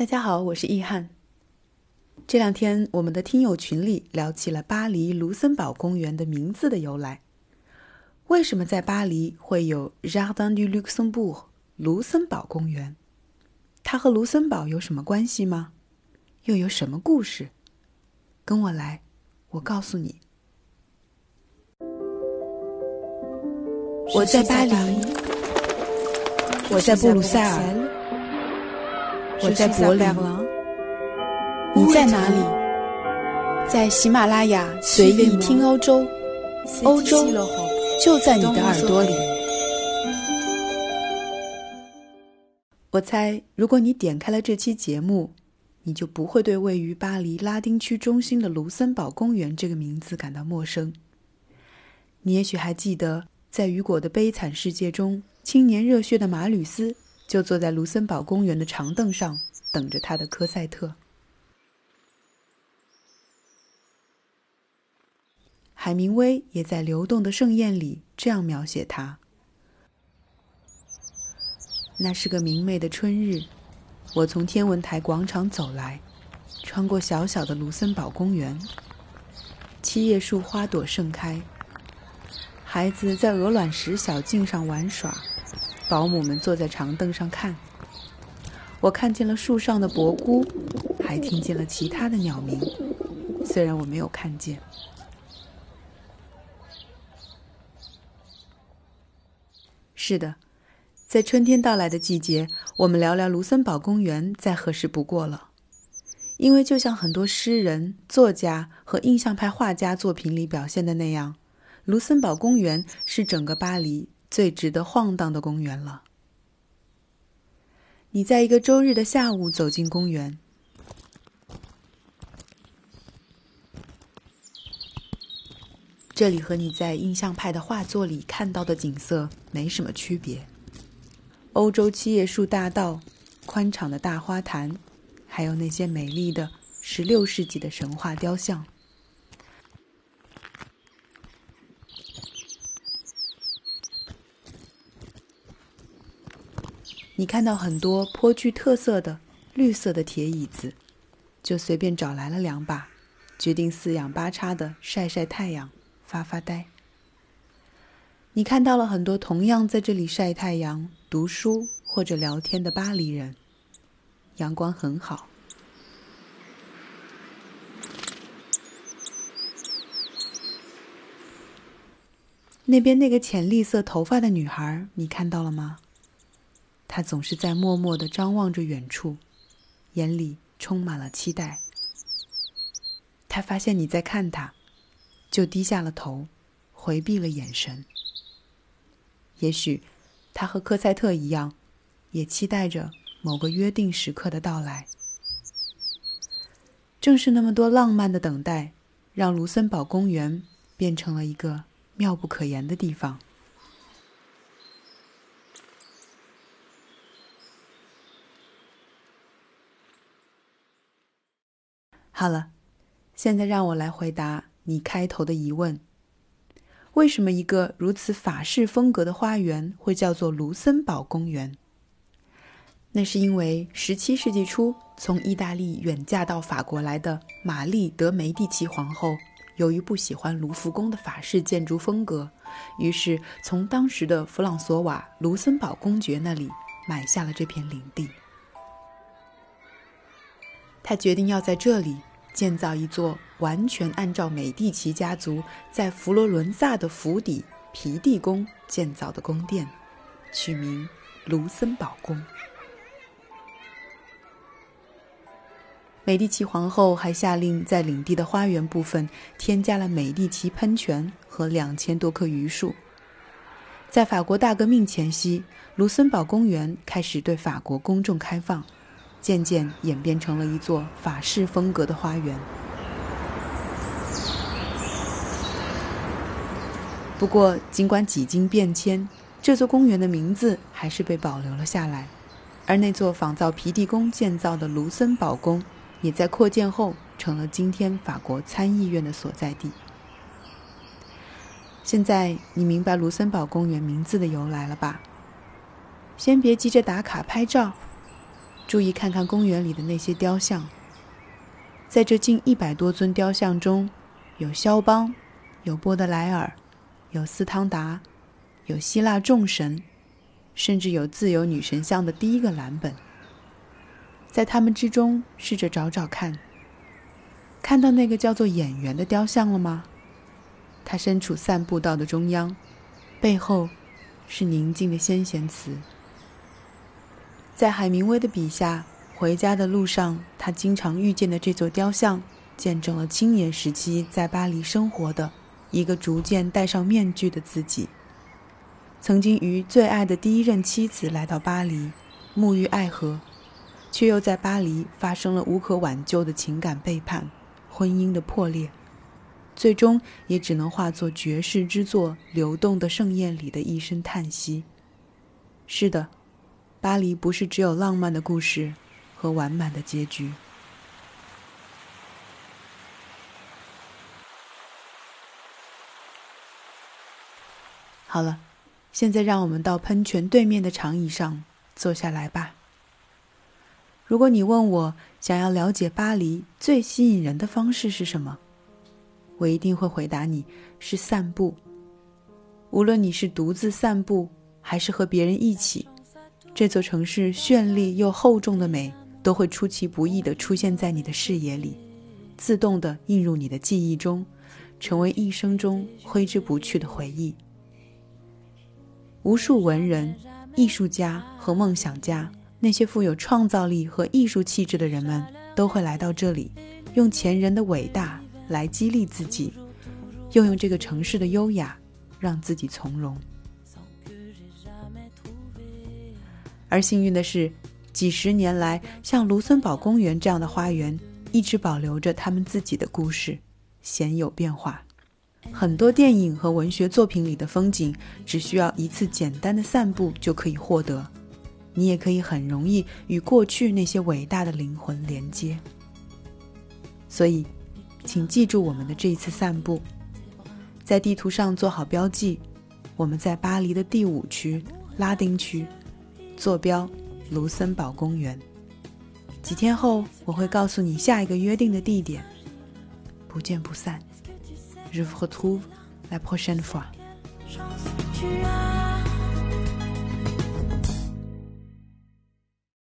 大家好，我是易翰。这两天，我们的听友群里聊起了巴黎卢森堡公园的名字的由来。为什么在巴黎会有 Jardin du Luxembourg 卢森堡公园？它和卢森堡有什么关系吗？又有什么故事？跟我来，我告诉你。我在巴黎，我在布鲁塞尔，我在柏林。你在哪里？在喜马拉雅随意听欧洲，欧洲就在你的耳朵里。我猜，如果你点开了这期节目，你就不会对位于巴黎拉丁区中心的卢森堡公园这个名字感到陌生。你也许还记得。在雨果的悲惨世界中，青年热血的马吕斯就坐在卢森堡公园的长凳上，等着他的科赛特。海明威也在《流动的盛宴》里这样描写他：那是个明媚的春日，我从天文台广场走来，穿过小小的卢森堡公园，七叶树花朵盛开。孩子在鹅卵石小径上玩耍，保姆们坐在长凳上看。我看见了树上的蘑菇，还听见了其他的鸟鸣，虽然我没有看见。是的，在春天到来的季节，我们聊聊卢森堡公园再合适不过了，因为就像很多诗人、作家和印象派画家作品里表现的那样。卢森堡公园是整个巴黎最值得晃荡的公园了。你在一个周日的下午走进公园，这里和你在印象派的画作里看到的景色没什么区别。欧洲七叶树大道、宽敞的大花坛，还有那些美丽的十六世纪的神话雕像。你看到很多颇具特色的绿色的铁椅子，就随便找来了两把，决定四仰八叉的晒晒太阳、发发呆。你看到了很多同样在这里晒太阳、读书或者聊天的巴黎人，阳光很好。那边那个浅绿色头发的女孩，你看到了吗？他总是在默默的张望着远处，眼里充满了期待。他发现你在看他，就低下了头，回避了眼神。也许，他和科赛特一样，也期待着某个约定时刻的到来。正是那么多浪漫的等待，让卢森堡公园变成了一个妙不可言的地方。好了，现在让我来回答你开头的疑问：为什么一个如此法式风格的花园会叫做卢森堡公园？那是因为17世纪初从意大利远嫁到法国来的玛丽·德·梅蒂奇皇后，由于不喜欢卢浮宫的法式建筑风格，于是从当时的弗朗索瓦·卢森堡公爵那里买下了这片领地。他决定要在这里。建造一座完全按照美第奇家族在佛罗伦萨的府邸皮蒂宫建造的宫殿，取名卢森堡宫。美第奇皇后还下令在领地的花园部分添加了美第奇喷泉和两千多棵榆树。在法国大革命前夕，卢森堡公园开始对法国公众开放。渐渐演变成了一座法式风格的花园。不过，尽管几经变迁，这座公园的名字还是被保留了下来，而那座仿造皮蒂宫建造的卢森堡宫，也在扩建后成了今天法国参议院的所在地。现在你明白卢森堡公园名字的由来了吧？先别急着打卡拍照。注意看看公园里的那些雕像。在这近一百多尊雕像中，有肖邦，有波德莱尔，有斯汤达，有希腊众神，甚至有自由女神像的第一个蓝本。在他们之中，试着找找看，看到那个叫做演员的雕像了吗？他身处散步道的中央，背后是宁静的先贤祠。在海明威的笔下，回家的路上，他经常遇见的这座雕像，见证了青年时期在巴黎生活的一个逐渐戴上面具的自己。曾经与最爱的第一任妻子来到巴黎，沐浴爱河。却又在巴黎发生了无可挽救的情感背叛，婚姻的破裂，最终也只能化作绝世之作《流动的盛宴》里的一声叹息。是的，巴黎不是只有浪漫的故事和完满的结局。好了，现在让我们到喷泉对面的长椅上坐下来吧。如果你问我想要了解巴黎最吸引人的方式是什么，我一定会回答你是散步。无论你是独自散步，还是和别人一起，这座城市绚丽又厚重的美都会出其不意地出现在你的视野里，自动地映入你的记忆中，成为一生中挥之不去的回忆。无数文人、艺术家和梦想家。那些富有创造力和艺术气质的人们都会来到这里，用前人的伟大来激励自己，又用这个城市的优雅让自己从容。而幸运的是，几十年来，像卢森堡公园这样的花园一直保留着他们自己的故事，鲜有变化。很多电影和文学作品里的风景，只需要一次简单的散步就可以获得。你也可以很容易与过去那些伟大的灵魂连接，所以，请记住我们的这一次散步，在地图上做好标记。我们在巴黎的第五区拉丁区，坐标卢森堡公园。几天后，我会告诉你下一个约定的地点。不见不散。Je vous retrouve la prochaine fois.